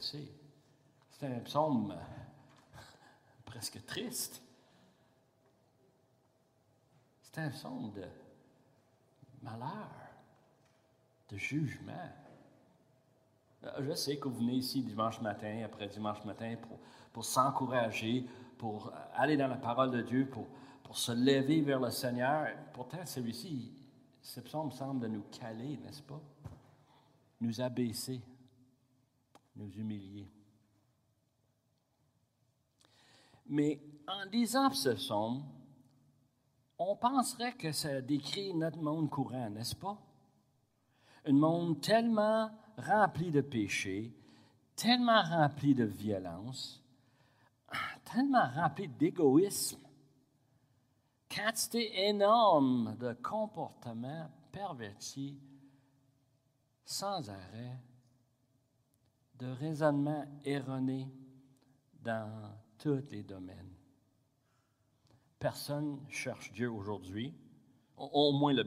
c'est. Un psaume euh, presque triste. C'est un psaume de malheur, de jugement. Euh, je sais que vous venez ici dimanche matin, après dimanche matin, pour, pour s'encourager, pour aller dans la parole de Dieu, pour, pour se lever vers le Seigneur. Pourtant, celui-ci, ce psaume semble nous caler, n'est-ce pas? Nous abaisser, nous humilier. Mais en lisant ce psaume, on penserait que ça décrit notre monde courant, n'est-ce pas? Un monde tellement rempli de péchés, tellement rempli de violence, tellement rempli d'égoïsme, quantité énorme de comportements pervertis sans arrêt, de raisonnements erronés dans tous les domaines. Personne cherche Dieu aujourd'hui, au, moins le,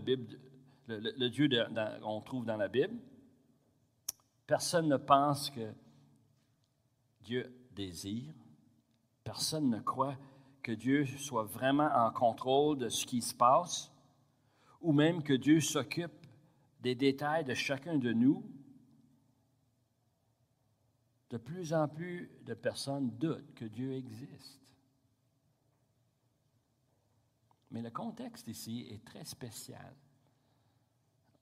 le, Dieu qu'on trouve dans la Bible. Personne ne pense que Dieu désire. Personne ne croit que Dieu soit vraiment en contrôle de ce qui se passe, ou même que Dieu s'occupe des détails de chacun de nous. De plus en plus de personnes doutent que Dieu existe. Mais le contexte ici est très spécial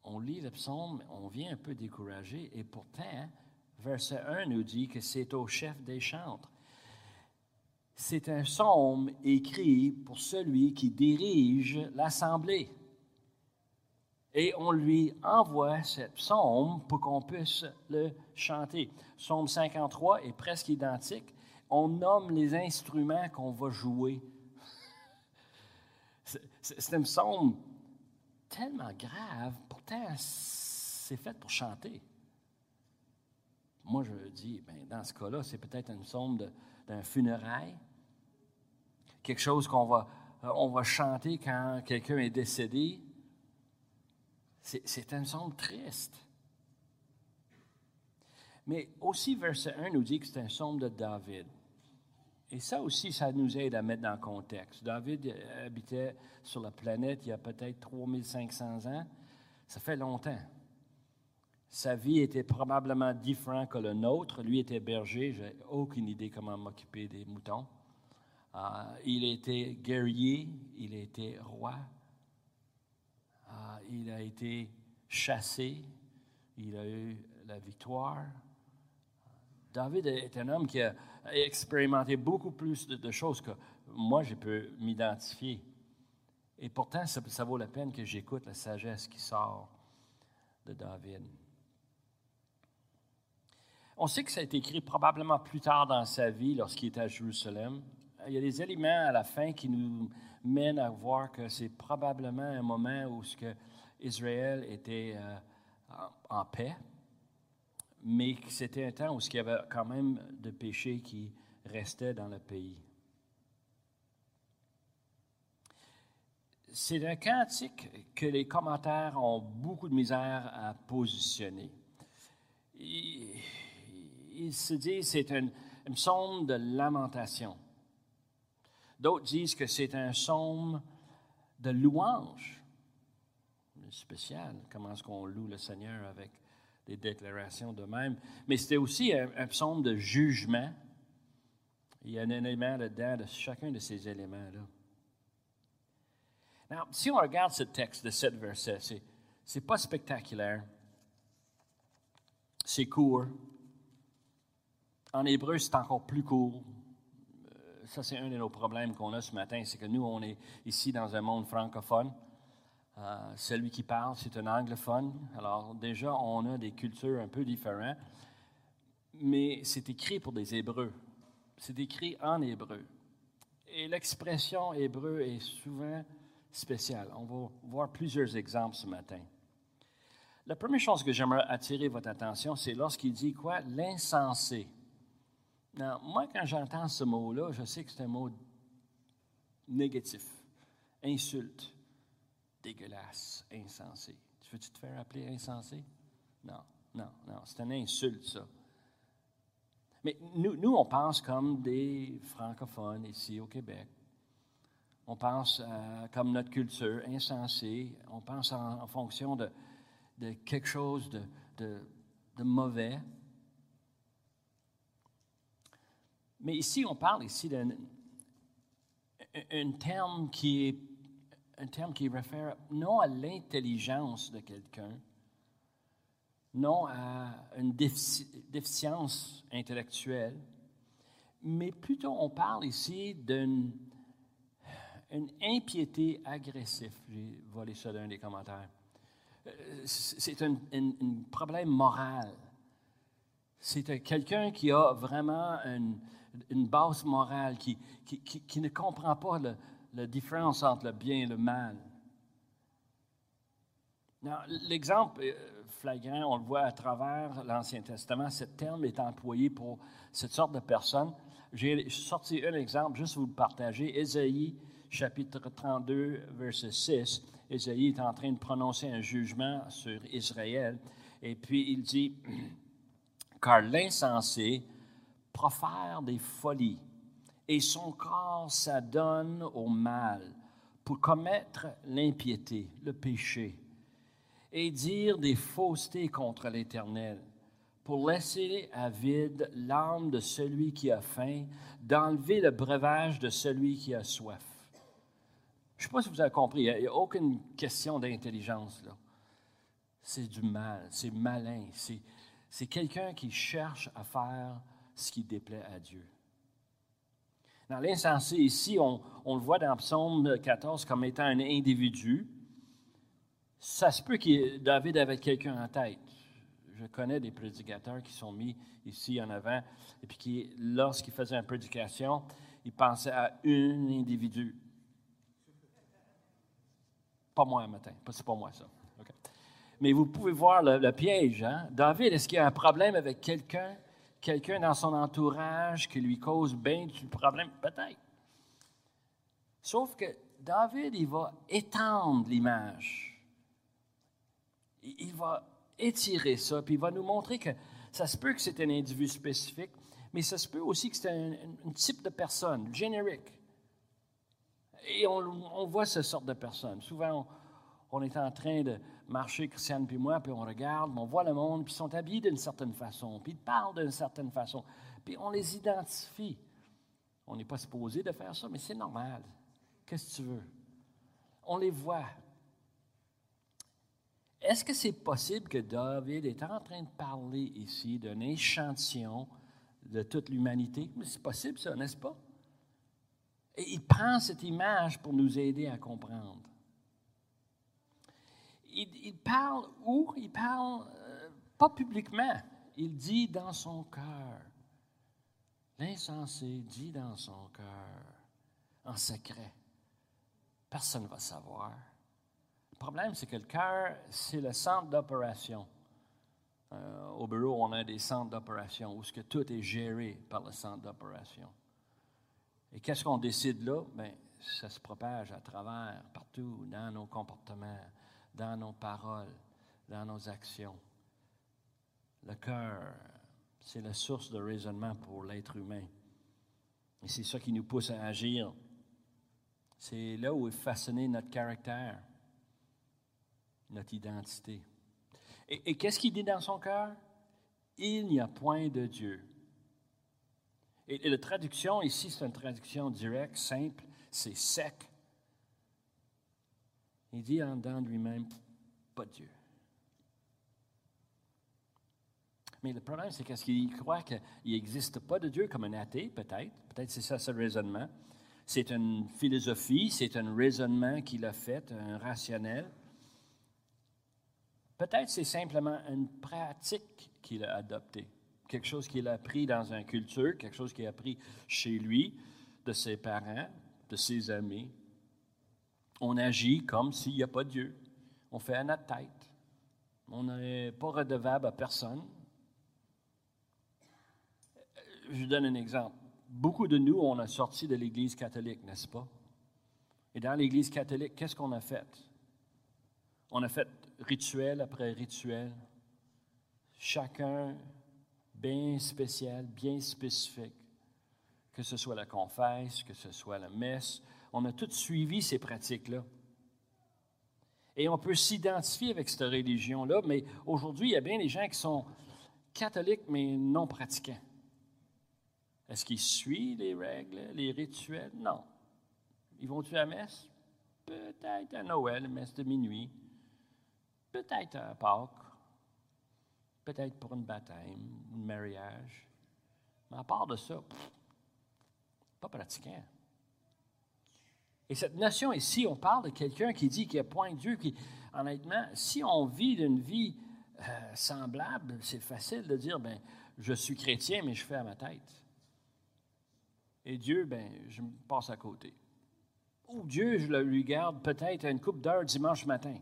on lit le psaume, on vient un peu découragé, et pourtant, verset 1 nous dit que c'est au chef des chantres. C'est un psaume écrit pour celui qui dirige l'assemblée. Et on lui envoie ce psaume pour qu'on puisse le chanter. Psaume 53 est presque identique. On nomme les instruments qu'on va jouer. C'est un psaume tellement grave, pourtant c'est fait pour chanter. Moi, je dis, ben, dans ce cas-là, c'est peut-être une sonde d'un funérail, quelque chose qu'on va, euh, on va chanter quand quelqu'un est décédé. C'est une sonde triste. Mais aussi, verset 1 nous dit que c'est un sonde de David. Et ça aussi, ça nous aide à mettre dans le contexte. David habitait sur la planète il y a peut-être 3500 ans. Ça fait longtemps. Sa vie était probablement différente que le nôtre. Lui était berger. Je n'ai aucune idée comment m'occuper des moutons. Euh, il était guerrier. Il était roi. Il a été chassé. Il a eu la victoire. David est un homme qui a expérimenté beaucoup plus de, choses que moi, je peux m'identifier. Et pourtant, ça, vaut la peine que j'écoute la sagesse qui sort de David. On sait que ça a été écrit probablement plus tard dans sa vie, lorsqu'il était à Jérusalem. Il y a des éléments à la fin qui nous mènent à voir que c'est probablement un moment où ce que Israël était euh, en paix mais c'était un temps où il y avait quand même de péchés qui restaient dans le pays. C'est un cantique que les commentaires ont beaucoup de misère à positionner. Ils, se disent que c'est un, une psaume de lamentation. D'autres disent que c'est un psaume de louange. Spécial, comment est-ce qu'on loue le Seigneur avec des déclarations de même. Mais c'était aussi un, psaume de jugement. Il y a un élément dedans de chacun de ces éléments-là. Alors, si on regarde ce texte de sept versets, c'est, c'est pas spectaculaire. C'est court. En hébreu, c'est encore plus court. Ça, c'est un de nos problèmes qu'on a ce matin, c'est que nous, on est ici dans un monde francophone. Euh, celui qui parle, c'est un anglophone. Alors déjà, on a des cultures un peu différentes, mais c'est écrit pour des Hébreux. C'est écrit en hébreu. Et l'expression hébreu est souvent spéciale. On va voir plusieurs exemples ce matin. La première chose que j'aimerais attirer votre attention, c'est lorsqu'il dit quoi? L'insensé. Moi, quand j'entends ce mot-là, je sais que c'est un mot négatif, insulte dégueulasse, insensé. Tu veux-tu te faire appeler insensé? Non, non, non. C'est une insulte, ça. Mais nous, nous, on pense comme des francophones ici au Québec. On pense euh, comme notre culture insensée. On pense en, fonction de, quelque chose de, de mauvais. Mais ici, on parle ici d'un un terme qui est un terme qui réfère non à l'intelligence de quelqu'un, non à une déficience intellectuelle, mais plutôt on parle ici d'une une impiété agressive. J'ai volé ça d'un des commentaires. Euh, c'est un, problème moral. C'est quelqu'un qui a vraiment une, une base morale, qui, qui, qui, ne comprend pas la différence entre le bien et le mal. L'exemple euh, flagrant, on le voit à travers l'Ancien Testament, ce terme est employé pour cette sorte de personnes. J'ai sorti un exemple, juste vous le partager. Ésaïe, chapitre 32, verset 6. Ésaïe est en train de prononcer un jugement sur Israël. Et puis il dit, car l'insensé profère des folies et son corps s'adonne au mal pour commettre l'impiété, le péché, et dire des faussetés contre l'Éternel, pour laisser à vide l'âme de celui qui a faim, d'enlever le breuvage de celui qui a soif. Je ne sais pas si vous avez compris, il n'y a, aucune question d'intelligence là. C'est du mal, c'est malin, c'est quelqu'un qui cherche à faire ce qui déplaît à Dieu. Dans l'insensé, ici, on, le voit dans Psaume 14 comme étant un individu. Ça se peut que David avait quelqu'un en tête. Je connais des prédicateurs qui sont mis ici en avant et puis qui, lorsqu'ils faisaient une prédication, ils pensaient à un individu. Pas moi un matin, c'est pas moi ça. Mais vous pouvez voir le, piège. Hein? David, est-ce qu'il y a un problème avec quelqu'un? Quelqu'un dans son entourage qui lui cause bien du problème? Peut-être. Sauf que David, il va étendre l'image. Il va étirer ça, puis il va nous montrer que ça se peut que c'est un individu spécifique, mais ça se peut aussi que c'est un, type de personne, générique. Et on, voit ce sorte de personne. Souvent, on est en train de marcher, Christiane puis moi, puis on regarde, on voit le monde, puis ils sont habillés d'une certaine façon, puis ils parlent d'une certaine façon, puis on les identifie. On n'est pas supposé de faire ça, mais c'est normal. Qu'est-ce que tu veux? On les voit. Est-ce que c'est possible que David est en train de parler ici d'un échantillon de toute l'humanité? C'est possible, ça, n'est-ce pas? Et il prend cette image pour nous aider à comprendre il, parle où? Il parle euh, pas publiquement. Il dit dans son cœur. L'insensé dit dans son cœur, en secret. Personne ne va savoir. Le problème, c'est que le cœur, c'est le centre d'opération. Euh, au bureau, on a des centres d'opération où ce que tout est géré par le centre d'opération. Et qu'est-ce qu'on décide là? Bien, ça se propage à travers, partout, dans nos comportements, dans nos paroles, dans nos actions. Le cœur, c'est la source de raisonnement pour l'être humain. Et c'est ça qui nous pousse à agir. C'est là où est façonné notre caractère, notre identité. Et, qu'est-ce qu'il dit dans son cœur? Il n'y a point de Dieu. Et, la traduction ici, c'est une traduction directe, simple, c'est sec. Il dit en dedans de lui-même, pas Dieu. Mais le problème, c'est qu'est-ce qu'il croit qu'il n'existe pas de Dieu comme un athée, peut-être? Peut-être c'est ça ce raisonnement. C'est une philosophie, c'est un raisonnement qu'il a fait, un rationnel. Peut-être c'est simplement une pratique qu'il a adoptée, quelque chose qu'il a appris dans une culture, quelque chose qu'il a appris chez lui, de ses parents, de ses amis, on agit comme s'il n'y a pas Dieu. On fait à notre tête. On n'est pas redevable à personne. Je vous donne un exemple. Beaucoup de nous, on a sorti de l'Église catholique, n'est-ce pas? Et dans l'Église catholique, qu'est-ce qu'on a fait? On a fait rituel après rituel. Chacun bien spéciales, bien spécifiques, que ce soit la confesse, que ce soit la messe. On a tous suivi ces pratiques-là. Et on peut s'identifier avec cette religion-là, mais aujourd'hui, il y a bien des gens qui sont catholiques, mais non pratiquants. Est-ce qu'ils suivent les règles, les rituels? Non. Ils vont-tu à la messe? Peut-être à Noël, messe de minuit. Peut-être à Pâques. Peut-être pour une baptême, un mariage. Mais à part de ça, pas pratiquant. Et cette notion ici, on parle de quelqu'un qui dit qu'il y a point de Dieu, qui, honnêtement, si on vit d'une vie euh, semblable, c'est facile de dire, ben, je suis chrétien, mais je fais à ma tête. Et Dieu, ben, je me passe à côté. Ou Dieu, je le lui garde peut-être une coupe d'heure dimanche matin.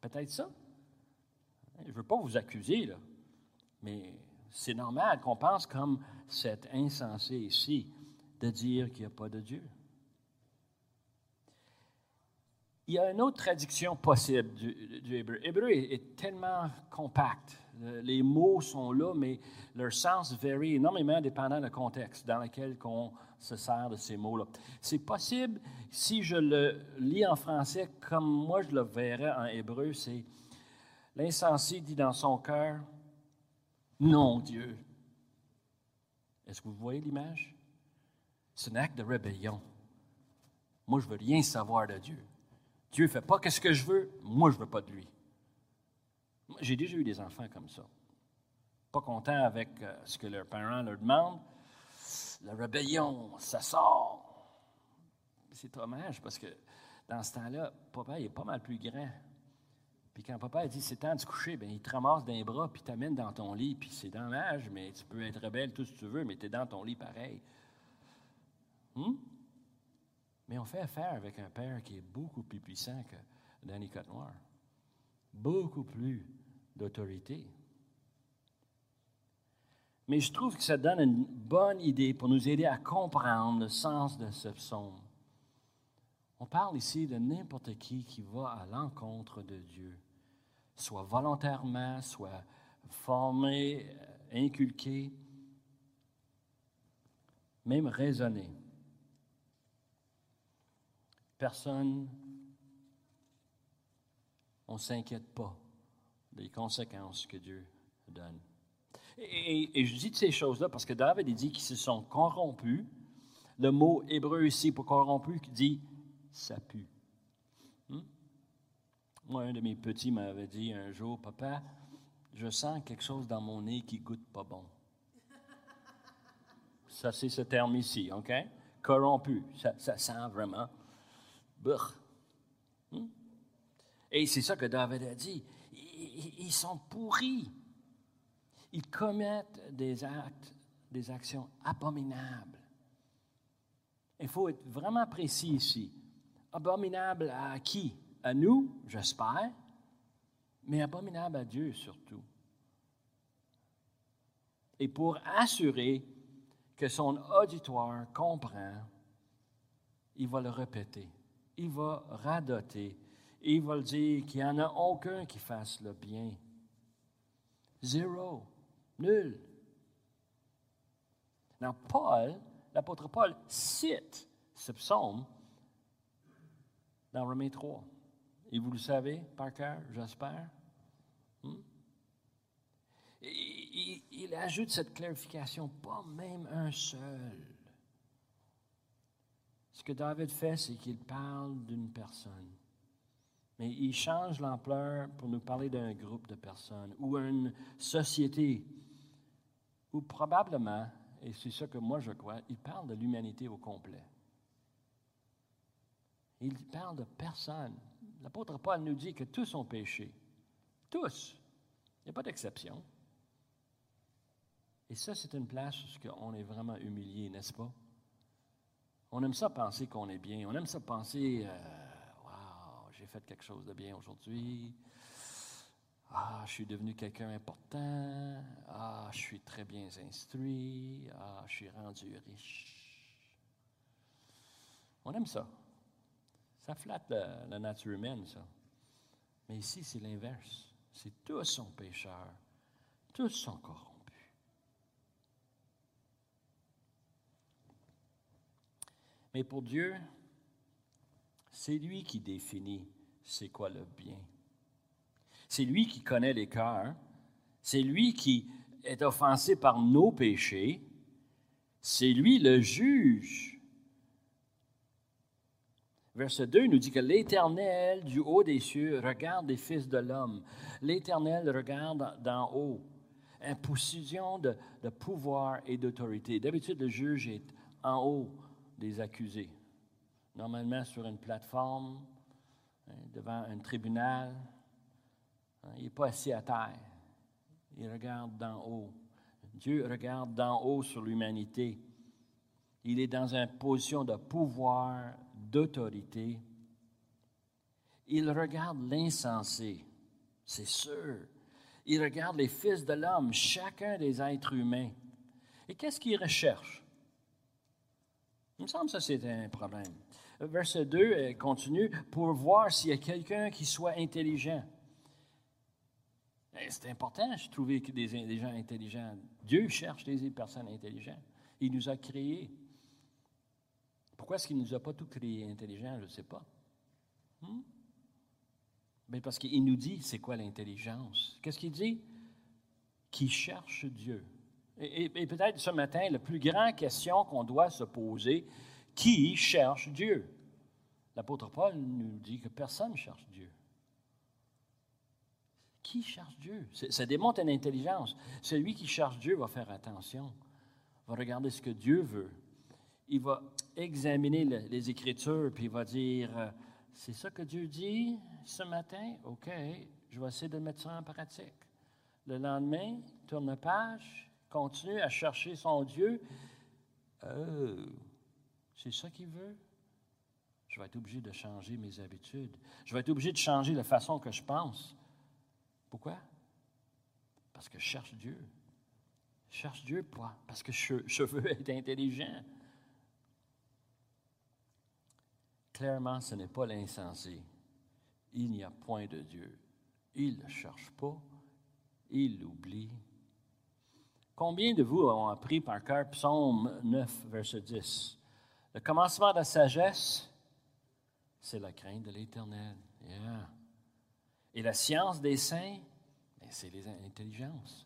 Peut-être ça. Je ne veux pas vous accuser, là, mais c'est normal qu'on pense comme cet insensé ici de dire qu'il n'y a pas de Dieu. Il y a une autre traduction possible du, hébreu. L'hébreu est, tellement compact. Les mots sont là, mais leur sens varie énormément dépendant du contexte dans lequel on se sert de ces mots-là. C'est possible, si je le lis en français comme moi je le verrais en hébreu, c'est l'insensé dit dans son cœur, non Dieu. Est-ce que vous voyez l'image? C'est un acte de rébellion. Moi, je veux rien savoir de Dieu. Dieu ne fait pas ce que je veux, moi, je ne veux pas de lui. J'ai déjà eu des enfants comme ça. Pas contents avec euh, ce que leurs parents leur demandent. La rébellion, ça sort. C'est dommage parce que dans ce temps-là, papa est pas mal plus grand. Puis quand papa dit c'est temps de se coucher, bien, il te ramasse d'un bras puis t'amène dans ton lit. Puis c'est dommage, mais tu peux être rebelle tout ce que tu veux, mais tu es dans ton lit pareil. Hmm? Mais on fait affaire avec un père qui est beaucoup plus puissant que Danny Cote-Noir. Beaucoup plus d'autorité. Mais je trouve que ça donne une bonne idée pour nous aider à comprendre le sens de ce psaume. On parle ici de n'importe qui qui va à l'encontre de Dieu, soit volontairement, soit formé, euh, inculqué, même raisonné personne, on ne s'inquiète pas des conséquences que Dieu donne. Et, je dis ces choses-là parce que David dit qu'ils se sont corrompus. Le mot hébreu ici pour corrompu dit ça pue. Hmm? Moi, un de mes petits m'avait dit un jour, Papa, je sens quelque chose dans mon nez qui goûte pas bon. Ça, c'est ce terme ici, OK? Corrompu. ça sent vraiment? Et c'est ça que David a dit. Ils, sont pourris. Ils commettent des actes, des actions abominables. Il faut être vraiment précis ici. Abominable à qui? À nous, j'espère, mais abominable à Dieu surtout. Et pour assurer que son auditoire comprend, il va le répéter il va radoter. Il va dire qu'il n'y en a aucun qui fasse le bien. Zéro. Nul. Now, Paul, l'apôtre Paul, cite ce psaume dans Romains 3. Et vous le savez par cœur, j'espère? Hmm? il ajoute cette clarification, pas même un seul. Ce que David fait, c'est qu'il parle d'une personne. Mais il change l'ampleur pour nous parler d'un groupe de personnes ou une société. Ou probablement, et c'est ça que moi je crois, il parle de l'humanité au complet. Il parle de personne. L'apôtre Paul nous dit que tous ont péché. Tous. Il n'y a pas d'exception. Et ça, c'est une place où on est vraiment humilié, n'est-ce pas? On aime ça penser qu'on est bien. On aime ça penser, euh, waouh, j'ai fait quelque chose de bien aujourd'hui. Ah, je suis devenu quelqu'un important. Ah, je suis très bien instruit. Ah, je suis rendu riche. On aime ça. Ça flatte la, nature humaine, ça. Mais ici, c'est l'inverse. C'est tous sont pécheurs. Tous sont corrompus. Mais pour Dieu, c'est lui qui définit c'est quoi le bien. C'est lui qui connaît les cœurs. C'est lui qui est offensé par nos péchés. C'est lui le juge. Verset 2 nous dit que l'Éternel du haut des cieux regarde les fils de l'homme. L'Éternel regarde d'en haut. Une position de, de pouvoir et d'autorité. D'habitude, le juge est en haut des accusés. Normalement sur une plateforme, hein, devant un tribunal. Hein, il n'est pas assis à terre. Il regarde d'en haut. Dieu regarde d'en haut sur l'humanité. Il est dans une position de pouvoir, d'autorité. Il regarde l'insensé, c'est sûr. Il regarde les fils de l'homme, chacun des êtres humains. Et qu'est-ce qu'il recherche? Il me semble que ça, c'est un problème. Verset 2 continue, pour voir s'il y a quelqu'un qui soit intelligent. Eh, c'est important, je des, des, gens intelligents. Dieu cherche des personnes intelligentes. Il nous a créés. Pourquoi est-ce qu'il ne nous a pas tout créés intelligents? Je ne sais pas. Hmm? Ben, parce qu'il nous dit c'est quoi l'intelligence. Qu'est-ce qu'il dit? Qui cherche Dieu. Et, peut-être ce matin, la plus grande question qu'on doit se poser, qui cherche Dieu? L'apôtre Paul nous dit que personne ne cherche Dieu. Qui cherche Dieu? Ça démontre une intelligence. Celui qui cherche Dieu va faire attention, va regarder ce que Dieu veut. Il va examiner les Écritures, puis il va dire, euh, c'est ça que Dieu dit ce matin? OK, je vais essayer de mettre ça en pratique. Le lendemain, tourne la page, continue à chercher son Dieu. Euh, c'est ça qu'il veut? Je vais être obligé de changer mes habitudes. Je vais être obligé de changer la façon que je pense. Pourquoi? Parce que je cherche Dieu. Je cherche Dieu pourquoi? Parce que je, je veux être intelligent. Clairement, ce n'est pas l'insensé. Il n'y a point de Dieu. Il ne cherche pas. Il l'oublie. Combien de vous ont appris par cœur Psaume 9, verset 10? Le commencement de la sagesse, c'est la crainte de l'Éternel. Et la science des saints, ben, c'est l'intelligence.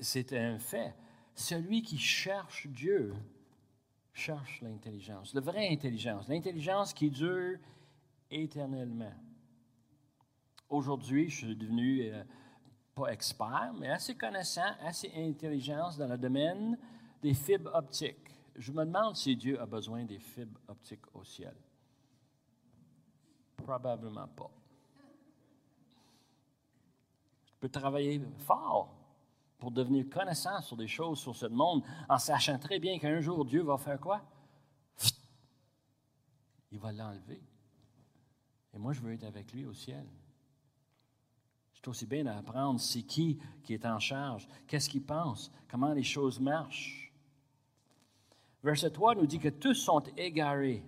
C'est un fait. Celui qui cherche Dieu cherche l'intelligence, la vraie intelligence, l'intelligence qui dure éternellement. Aujourd'hui, je suis devenu euh, pas expert, mais assez connaissant, assez intelligent dans le domaine des fibres optiques. Je me demande si Dieu a besoin des fibres optiques au ciel. Probablement pas. Je peux travailler fort pour devenir connaissant sur des choses sur ce monde en sachant très bien qu'un jour Dieu va faire quoi? Il va l'enlever. Et moi, je veux être avec lui au ciel. C'est aussi bien d'apprendre c'est qui qui est en charge, qu'est-ce qu'il pense, comment les choses marchent. Verset 3 nous dit que tous sont égarés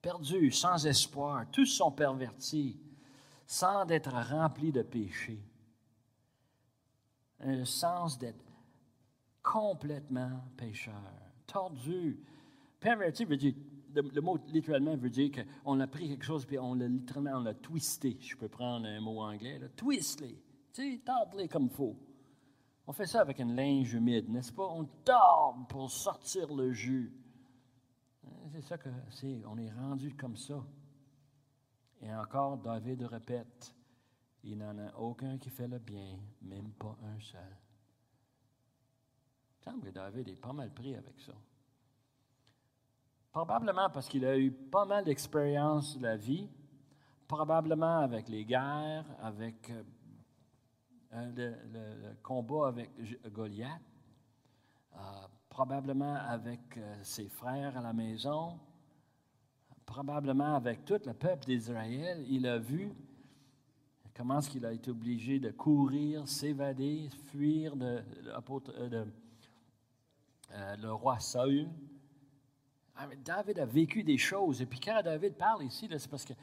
perdus, sans espoir, tous sont pervertis, sans être remplis de péché. Un sens d'être complètement pécheur, tordu. Perverti veut dire, le, mot littéralement veut dire qu'on a pris quelque chose et on l'a littéralement on l'a twisté. Je peux prendre un mot anglais, là. twist-les, tu sais, tord-les comme il faut. On fait ça avec une linge humide, n'est-ce pas? On tord pour sortir le jus. C'est ça que c'est. On est rendu comme ça. Et encore, David répète, il n'en a aucun qui fait le bien, même pas un seul. Il semble que David est pas mal pris avec ça. Probablement parce qu'il a eu pas mal d'expérience de la vie, probablement avec les guerres, avec euh, le, le, combat avec Goliath. Euh, probablement avec euh, ses frères à la maison, probablement avec tout le peuple d'Israël. Il a vu comment est-ce qu'il a été obligé de courir, s'évader, fuir de, euh, euh, le roi Saül. Ah, David a vécu des choses. Et puis quand David parle ici, c'est parce que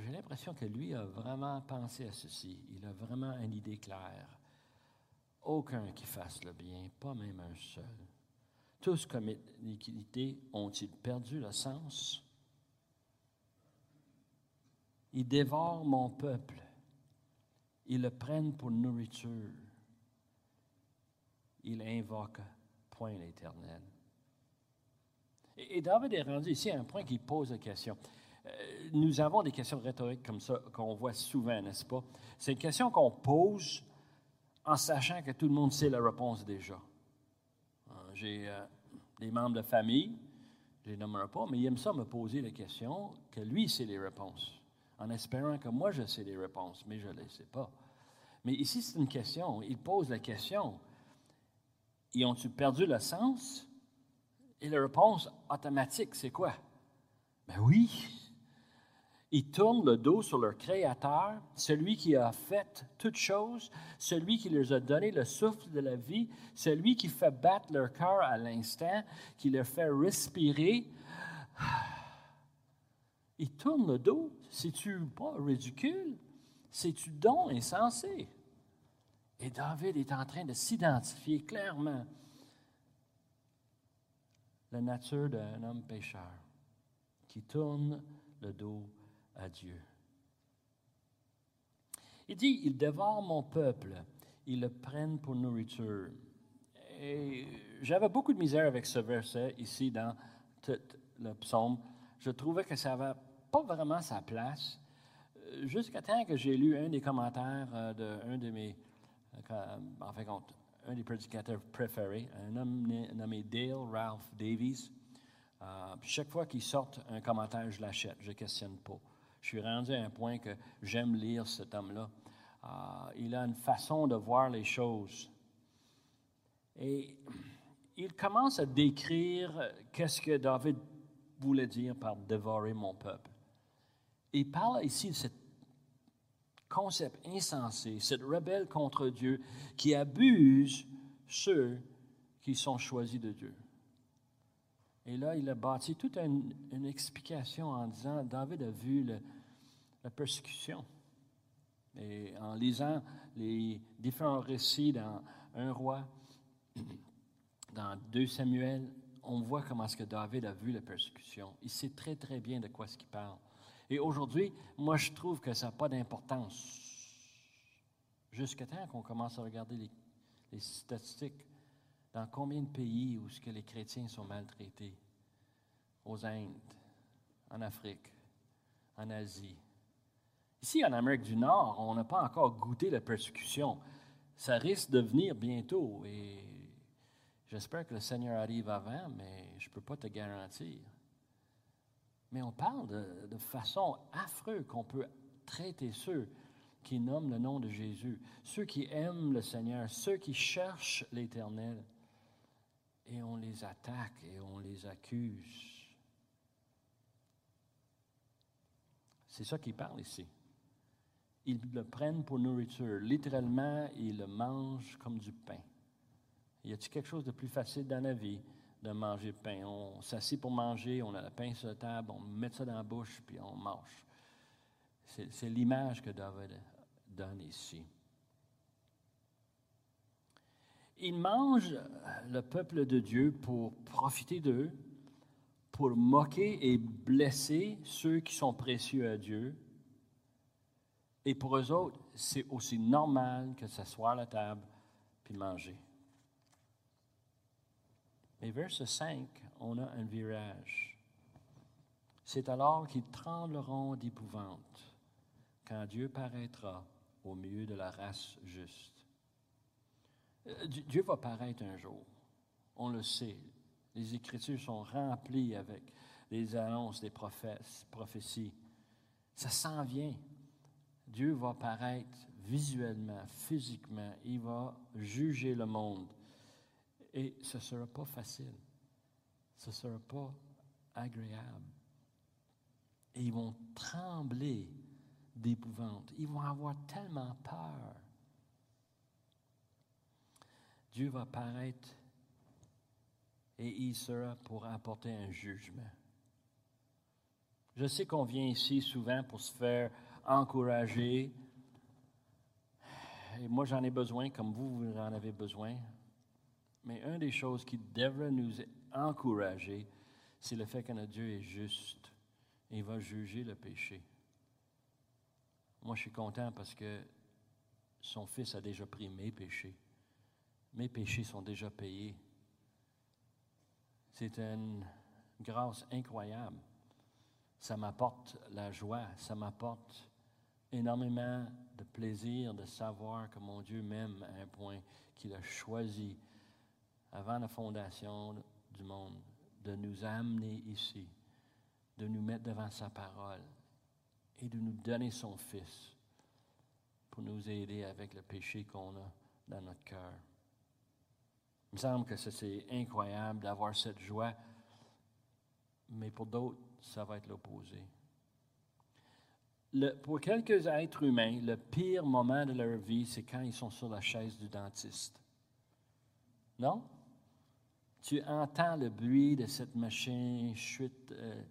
j'ai l'impression que lui a vraiment pensé à ceci. Il a vraiment une idée claire. Aucun qui fasse le bien, pas même un seul. Tous comme l'iniquité ont-ils perdu le sens? Ils dévorent mon peuple. Ils le prennent pour nourriture. Ils invoquent point l'Éternel. Et David est rendu ici à un point qui pose la question. Euh, nous avons des questions rhétoriques comme ça qu'on voit souvent, n'est-ce pas? C'est une question qu'on pose en sachant que tout le monde sait la réponse déjà. Euh, j'ai euh, des membres de famille, je les nommerai pas, mais ils aiment ça me poser la question que lui sait les réponses, en espérant que moi je sais les réponses, mais je ne les sais pas. Mais ici, c'est une question. Il pose la question. Ils ont-ils perdu le sens? Et la réponse automatique, c'est quoi? Ben oui, ils tournent le dos sur leur Créateur, celui qui a fait toutes choses, celui qui leur a donné le souffle de la vie, celui qui fait battre leur cœur à l'instant, qui leur fait respirer. Ils tournent le dos. C'est-tu pas ridicule? C'est-tu donc insensé? Et David est en train de s'identifier clairement la nature d'un homme pécheur qui tourne le dos à Dieu. Il dit, ils dévorent mon peuple, ils le prennent pour nourriture. Et j'avais beaucoup de misère avec ce verset ici dans tout le psaume. Je trouvais que ça n'avait pas vraiment sa place. Jusqu'à temps que j'ai lu un des commentaires euh, d'un de mes, euh, en fait, un des prédicateurs préférés, un homme nommé Dale Ralph Davies. Euh, chaque fois qu'il sort un commentaire, je l'achète, je ne questionne pas. Je suis rendu à un point que j'aime lire cet homme-là. Euh, il a une façon de voir les choses. Et il commence à décrire qu'est-ce que David voulait dire par dévorer mon peuple. Il parle ici de ce concept insensé, cette rebelle contre Dieu qui abuse ceux qui sont choisis de Dieu. Et là, il a bâti toute une, explication en disant, David a vu la persécution. Et en lisant les différents récits dans Un roi, dans 2 Samuel, on voit comment est-ce que David a vu la persécution. Il sait très, très bien de quoi ce qu'il parle. Et aujourd'hui, moi, je trouve que ça n'a pas d'importance. Jusqu'à temps qu'on commence à regarder les, statistiques dans combien de pays où ce que les chrétiens sont maltraités? Aux Indes, en Afrique, en Asie. Ici, en Amérique du Nord, on n'a pas encore goûté la persécution. Ça risque de venir bientôt et j'espère que le Seigneur arrive avant, mais je ne peux pas te garantir. Mais on parle de, façon affreuse qu'on peut traiter ceux qui nomment le nom de Jésus, ceux qui aiment le Seigneur, ceux qui cherchent l'Éternel et on les attaque et on les accuse. C'est ça qu'il parle ici. Ils le prennent pour nourriture. Littéralement, ils le mangent comme du pain. Y a-t-il quelque chose de plus facile dans la vie de manger pain? On s'assied pour manger, on a le pain sur la table, on met ça dans la bouche, puis on mange. C'est l'image que David donne ici. Ils mangent le peuple de Dieu pour profiter d'eux, pour moquer et blesser ceux qui sont précieux à Dieu. Et pour eux autres, c'est aussi normal que s'asseoir à la table puis manger. Mais verset 5, on a un virage. C'est alors qu'ils trembleront d'épouvante quand Dieu paraîtra au milieu de la race juste. Euh, Dieu va paraître un jour. On le sait. Les Écritures sont remplies avec les annonces des prophéties. Ça s'en vient. Dieu va paraître visuellement, physiquement. Il va juger le monde. Et ce ne sera pas facile. Ce ne sera pas agréable. Et ils vont trembler d'épouvante. Ils vont avoir tellement peur. Dieu va paraître et il sera pour apporter un jugement. Je sais qu'on vient ici souvent pour se faire encourager. Et moi, j'en ai besoin, comme vous, vous en avez besoin. Mais une des choses qui devrait nous encourager, c'est le fait que notre Dieu est juste et va juger le péché. Moi, je suis content parce que son Fils a déjà pris mes péchés. Mes péchés sont déjà payés. C'est une grâce incroyable. Ça m'apporte la joie, ça m'apporte énormément de plaisir de savoir que mon Dieu m'aime à un point qu'il a choisi avant la fondation du monde de nous amener ici, de nous mettre devant sa parole et de nous donner son Fils pour nous aider avec le péché qu'on a dans notre cœur. Il me semble que c'est incroyable d'avoir cette joie, mais pour d'autres, ça va être l'opposé. pour quelques êtres humains, le pire moment de leur vie, c'est quand ils sont sur la chaise du dentiste. Non? Tu entends le bruit de cette machine chute. Euh,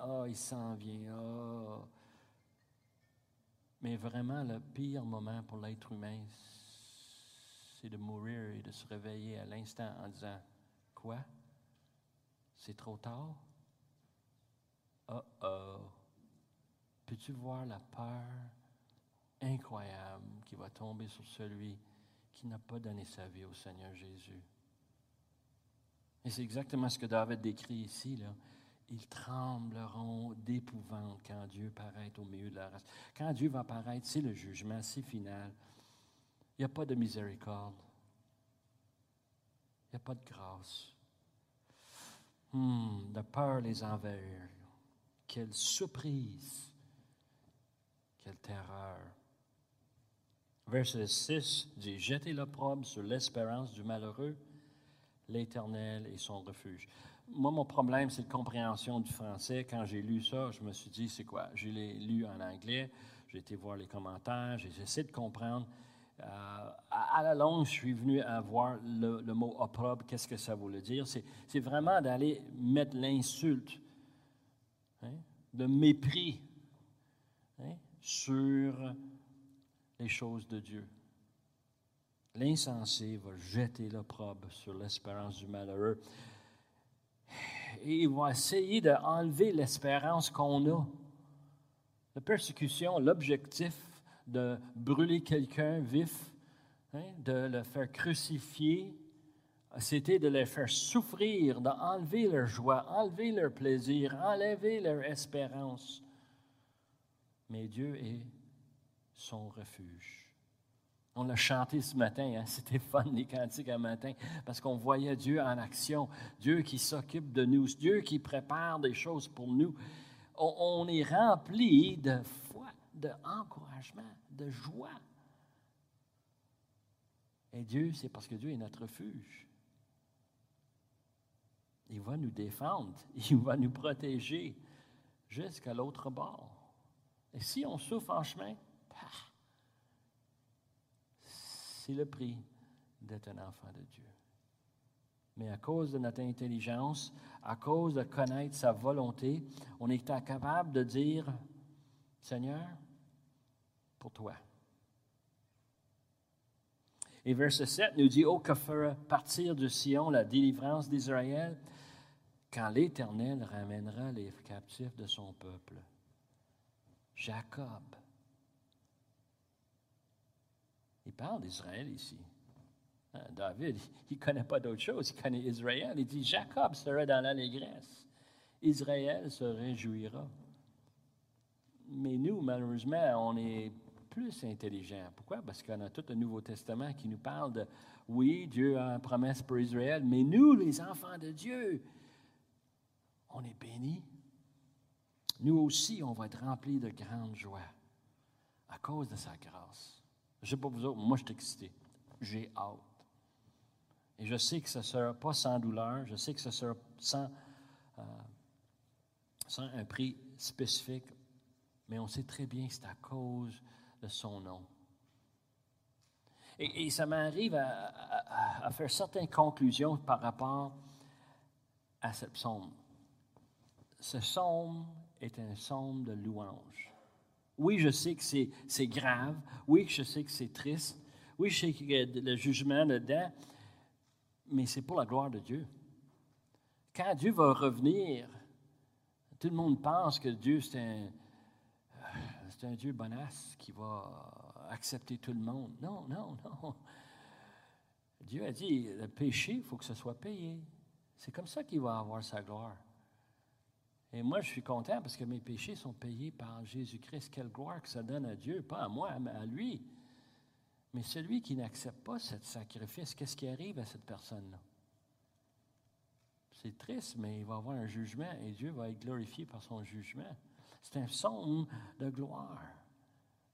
ah, il s'en vient. Ah. Mais vraiment, le pire moment pour l'être humain, c'est de mourir et de se réveiller à l'instant en disant Quoi? C'est trop tard? Oh oh Peux-tu voir la peur incroyable qui va tomber sur celui qui n'a pas donné sa vie au Seigneur Jésus? Et c'est exactement ce que David décrit ici. Ils trembleront d'épouvante quand Dieu paraît au milieu de la race. Quand Dieu va paraître, c'est le jugement, c'est final. Il n'y a pas de miséricorde. Il n'y a pas de grâce. Hmm, de peur les envers. Quelle surprise. Quelle terreur. Verset 6 dit Jetez l'opprobre sur l'espérance du malheureux, l'Éternel est son refuge. Moi, mon problème, c'est la compréhension du français. Quand j'ai lu ça, je me suis dit C'est quoi? Je l'ai lu en anglais, j'ai été voir les commentaires, j'ai essayé de comprendre. Euh, à, la longue, je suis venu à voir le, mot opprobre, qu'est-ce que ça voulait dire? C'est vraiment d'aller mettre l'insulte, hein, le mépris hein, sur les choses de Dieu. L'insensé va jeter l'opprobre sur l'espérance du malheureux. Et il va essayer d'enlever l'espérance qu'on a. La persécution, l'objectif de brûler quelqu'un vif, hein, de le faire crucifier, c'était de les faire souffrir, d'enlever leur joie, enlever leur plaisir, enlever leur espérance. Mais Dieu est son refuge. On l'a chanté ce matin, hein? c'était fun les cantiques un matin, parce qu'on voyait Dieu en action, Dieu qui s'occupe de nous, Dieu qui prépare des choses pour nous. on est rempli de foi, d'encouragement, de joie. Et Dieu, c'est parce que Dieu est notre refuge. Il va nous défendre, il va nous protéger jusqu'à l'autre bord. Et si on souffre en chemin, c'est le prix d'être un enfant de Dieu. Mais à cause de notre intelligence, à cause de connaître sa volonté, on est incapable de dire, Seigneur, pour toi. Et verset 7 nous dit, Oh, que fera partir de Sion la délivrance d'Israël quand l'Éternel ramènera les captifs de son peuple. Jacob. Il parle d'Israël ici. Hein, David, il ne connaît pas d'autre chose, il connaît Israël. Il dit, Jacob sera dans l'allégresse. Israël se réjouira. Mais nous, malheureusement, on est plus intelligent. Pourquoi? Parce qu'on a tout le Nouveau Testament qui nous parle de, oui, Dieu a une promesse pour Israël, mais nous, les enfants de Dieu, on est bénis. Nous aussi, on va être remplis de grande joie à cause de sa grâce. Je ne sais pas vous autres, moi je suis excité. J'ai hâte. Et je sais que ce ne sera pas sans douleur, je sais que ce sera sans, euh, sans un prix spécifique, mais on sait très bien que c'est à cause de son nom. Et, ça m'arrive à, faire certaines conclusions par rapport à ce psaume. Ce psaume est un psaume de louange. Oui, je sais que c'est grave. Oui, je sais que c'est triste. Oui, je sais qu'il y a le jugement dedans. mais c'est pour la gloire de Dieu. Quand Dieu va revenir, tout le monde pense que Dieu, c'est un, un Dieu bonasse qui va accepter tout le monde. Non, non, non. Dieu a dit, le péché, il faut que ce soit payé. C'est comme ça qu'il va avoir sa gloire. Et moi, je suis content parce que mes péchés sont payés par Jésus-Christ. Quelle gloire que ça donne à Dieu, pas à moi, mais à lui. Mais celui qui n'accepte pas ce sacrifice, qu'est-ce qui arrive à cette personne-là? C'est triste, mais il va avoir un jugement et Dieu va être glorifié par son jugement. C'est un somme de gloire.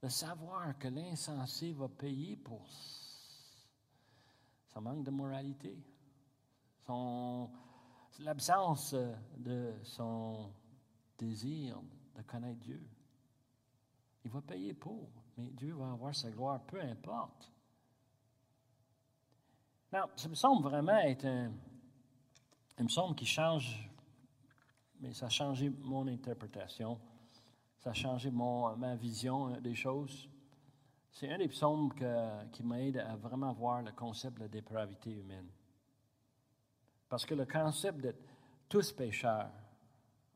De savoir que l'insensé va payer pour son manque de moralité, son, l'absence de son désir de connaître Dieu. Il va payer pour, mais Dieu va avoir sa gloire, peu importe. Non, ça me semble vraiment être un, psaume qui change, mais ça a changé mon interprétation, ça a changé mon, ma vision des choses. C'est un des psaumes qui m'aide à vraiment voir le concept de la dépravité humaine. Parce que le concept d'être tous pécheurs,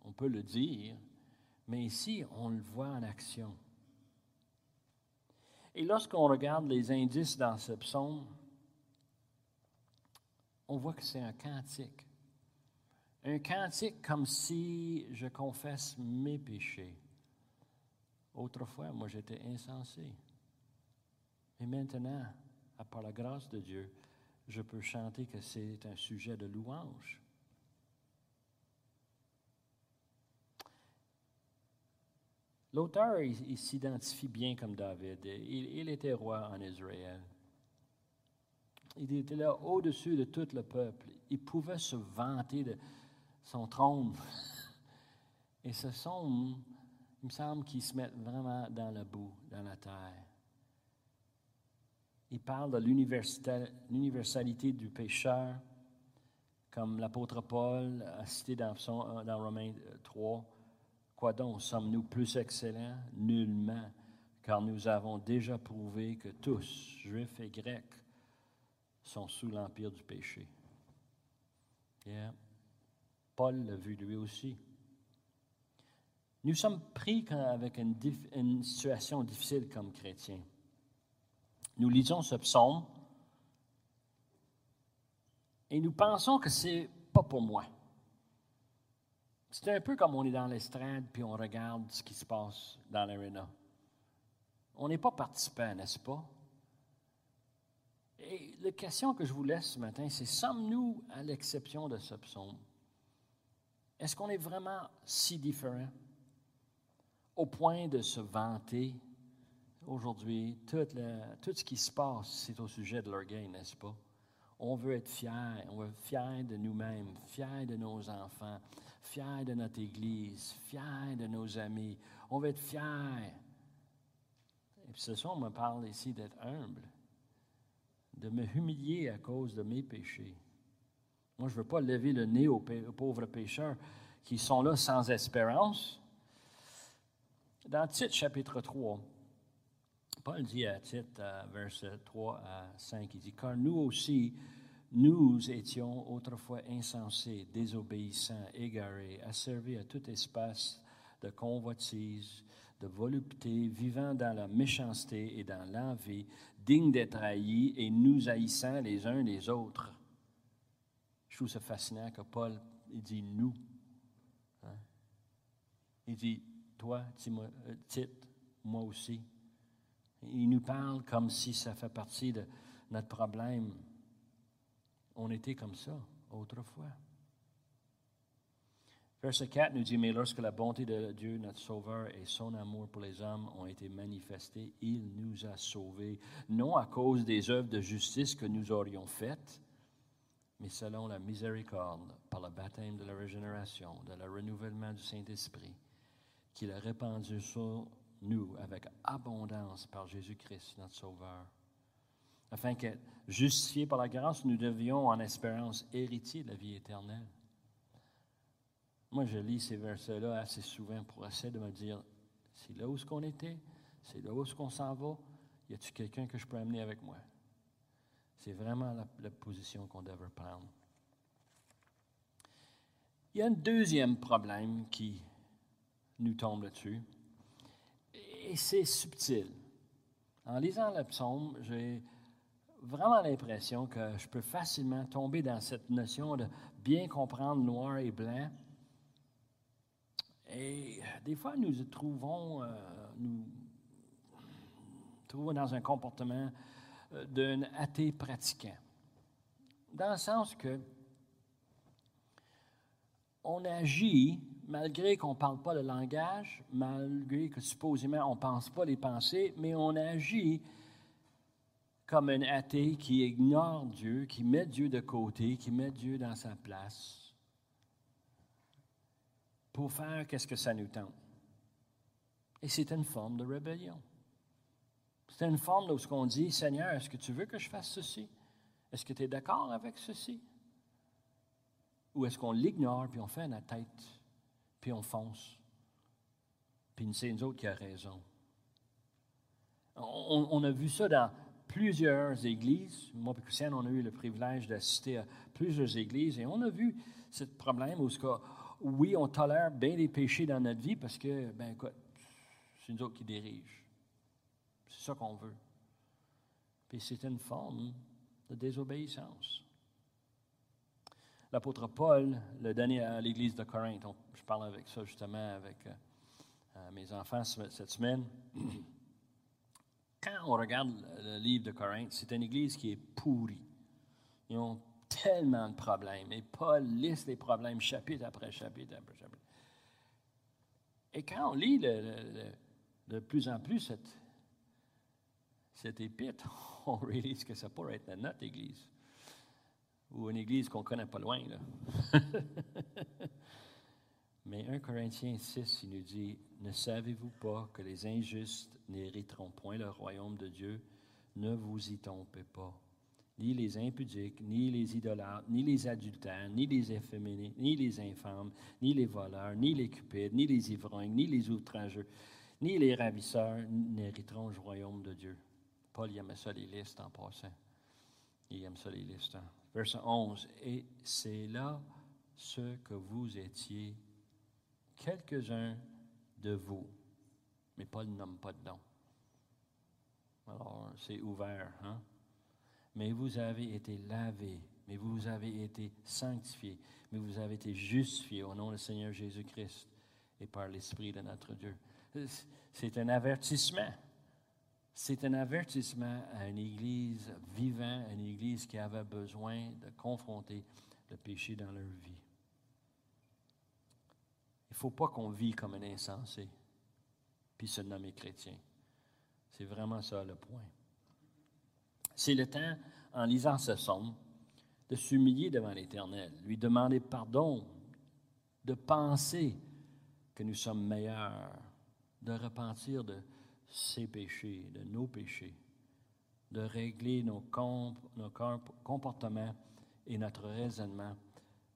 on peut le dire, mais ici, on le voit en action. Et lorsqu'on regarde les indices dans ce psaume, on voit que c'est un cantique. Un cantique comme si je confesse mes péchés. Autrefois, moi, j'étais insensé. Mais maintenant, par la grâce de Dieu, je peux chanter que c'est un sujet de louange. L'auteur, il, s'identifie bien comme David. Il, était roi en Israël. Il était là au-dessus de tout le peuple. Il pouvait se vanter de son trône. Et ce sont, il me semble qu'ils se mettent vraiment dans le bout, dans la terre il parle de l'universalité du pécheur, comme l'apôtre Paul a cité dans, Romains 3. Quoi donc, sommes-nous plus excellents? Nullement, car nous avons déjà prouvé que tous, juifs et grecs, sont sous l'empire du péché. Paul l'a vu lui aussi. Nous sommes pris avec une situation difficile comme chrétiens. Nous lisons ce psaume et nous pensons que c'est pas pour moi. C'est un peu comme on est dans l'estrade puis on regarde ce qui se passe dans l'arena. On n'est pas participant, n'est-ce pas? Et la question que je vous laisse ce matin, c'est sommes-nous à l'exception de ce psaume? Est-ce qu'on est vraiment si différents au point de se vanter aujourd'hui, tout, ce qui se passe, c'est au sujet de l'orgueil, n'est-ce pas? On veut être fiers, on veut être fiers de nous-mêmes, fiers de nos enfants, fiers de notre Église, fiers de nos amis. On veut être fiers. Et puis ce soir, on me parle ici d'être humble, de me humilier à cause de mes péchés. Moi, je ne veux pas lever le nez aux, pauvres pécheurs qui sont là sans espérance. Dans Tite chapitre 3, Paul dit à Tite, verset 3 à 5, il dit, car nous aussi, nous étions autrefois insensés, désobéissants, égarés, asservis à tout espace de convoitise, de volupté, vivant dans la méchanceté et dans l'envie, dignes d'être haïs et nous haïssant les uns les autres. Je trouve ça fascinant que Paul, il dit nous. Hein? Il dit, toi, euh, Tite, moi aussi. Il nous parle comme si ça fait partie de notre problème. On était comme ça autrefois. Verset 4 nous dit, mais lorsque la bonté de Dieu, notre Sauveur, et son amour pour les hommes ont été manifestés, il nous a sauvés, non à cause des œuvres de justice que nous aurions faites, mais selon la miséricorde, par le baptême de la régénération, de le renouvellement du Saint-Esprit, qu'il a répandu sur nous avec abondance par Jésus-Christ, notre Sauveur, afin que, justifiés par la grâce, nous devions en espérance héritier de la vie éternelle. Moi, je lis ces versets-là assez souvent pour essayer de me dire, c'est là où ce qu'on était, c'est là où ce qu'on s'en va, y a-t-il quelqu'un que je peux amener avec moi? C'est vraiment la, la position qu'on devrait prendre. Il y a un deuxième problème qui nous tombe là-dessus, et c'est subtil. En lisant le psaume, j'ai vraiment l'impression que je peux facilement tomber dans cette notion de bien comprendre noir et blanc. Et des fois, nous trouvons, euh, nous trouvons dans un comportement euh, d'un athée pratiquant. Dans le sens que on agit malgré qu'on ne parle pas le langage, malgré que supposément on ne pense pas les pensées, mais on agit comme un athée qui ignore Dieu, qui met Dieu de côté, qui met Dieu dans sa place pour faire qu'est-ce que ça nous tente. Et c'est une forme de rébellion. C'est une forme où on dit, Seigneur, est-ce que tu veux que je fasse ceci? Est-ce que tu es d'accord avec ceci? Ou est-ce qu'on l'ignore puis on fait la tête puis on fonce. Puis c'est nous autres qui a raison. On, a vu ça dans plusieurs églises. Moi et Christiane, on a eu le privilège d'assister à plusieurs églises et on a vu ce problème où, oui, on tolère bien les péchés dans notre vie parce que, ben écoute, c'est nous autres qui dirigent. C'est ça qu'on veut. Puis c'est une forme de désobéissance. L'apôtre Paul l'a donné à l'église de Corinthe. je parle avec ça justement avec euh, euh, mes enfants cette semaine. Quand on regarde le livre de Corinthe, c'est une église qui est pourrie. Ils ont tellement de problèmes. Et Paul liste les problèmes chapitre après chapitre après chapitre. Et quand on lit de plus en plus cette, cette épître, on réalise que ça pourrait être notre église ou une église qu'on connaît pas loin. Là. Mais 1 Corinthiens 6, il nous dit, Ne savez-vous pas que les injustes n'hériteront point le royaume de Dieu? Ne vous y trompez pas. Ni les impudiques, ni les idolâtres, ni les adultères, ni les efféminés, ni les infâmes, ni les voleurs, ni les cupides, ni les ivrognes, ni les outrageux, ni les ravisseurs n'hériteront le royaume de Dieu. Paul, il aimait ça les listes en passant. Il aime ça les listes. Hein? Verset 11. Et c'est là ce que vous étiez, quelques-uns de vous. Mais Paul nomme pas de nom. Alors, c'est ouvert. Hein? Mais vous avez été lavés, mais vous avez été sanctifiés, mais vous avez été justifiés au nom du Seigneur Jésus-Christ et par l'Esprit de notre Dieu. C'est un avertissement. C'est un avertissement à une Église vivante, à une Église qui avait besoin de confronter le péché dans leur vie. Il ne faut pas qu'on vit comme un insensé, puis se nommer chrétien. C'est vraiment ça le point. C'est le temps, en lisant ce psaume, de s'humilier devant l'Éternel, lui demander pardon, de penser que nous sommes meilleurs, de repentir de ses péchés, de nos péchés, de régler nos, comportements et notre raisonnement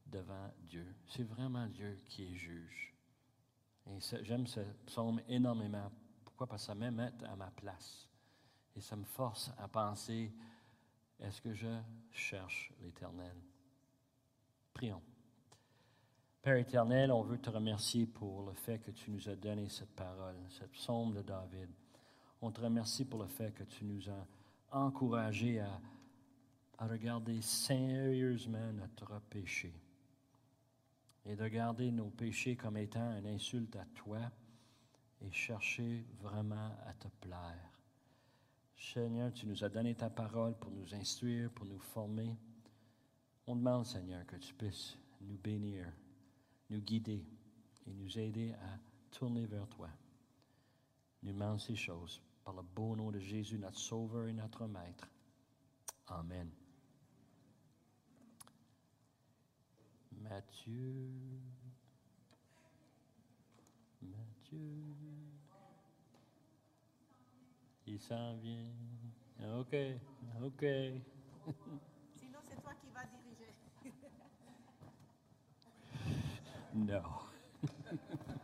devant Dieu. C'est vraiment Dieu qui est juge. Et j'aime ce psaume énormément. Pourquoi? Parce que ça me met à ma place. Et ça me force à penser, est-ce que je cherche l'Éternel? Prions. Père éternel, on veut te remercier pour le fait que tu nous as donné cette parole, cette psaume de David. On te remercie pour le fait que tu nous as encouragés à, regarder sérieusement notre péché et de regarder nos péchés comme étant une insulte à toi et chercher vraiment à te plaire. Seigneur, tu nous as donné ta parole pour nous instruire, pour nous former. On demande, Seigneur, que tu puisses nous bénir, nous guider et nous aider à tourner vers toi. Nous demandons ces choses par le beau nom de Jésus, notre Sauveur et notre Maître. Amen. Matthieu. Matthieu. Il s'en vient. OK, OK. Sinon, c'est toi qui vas diriger. non.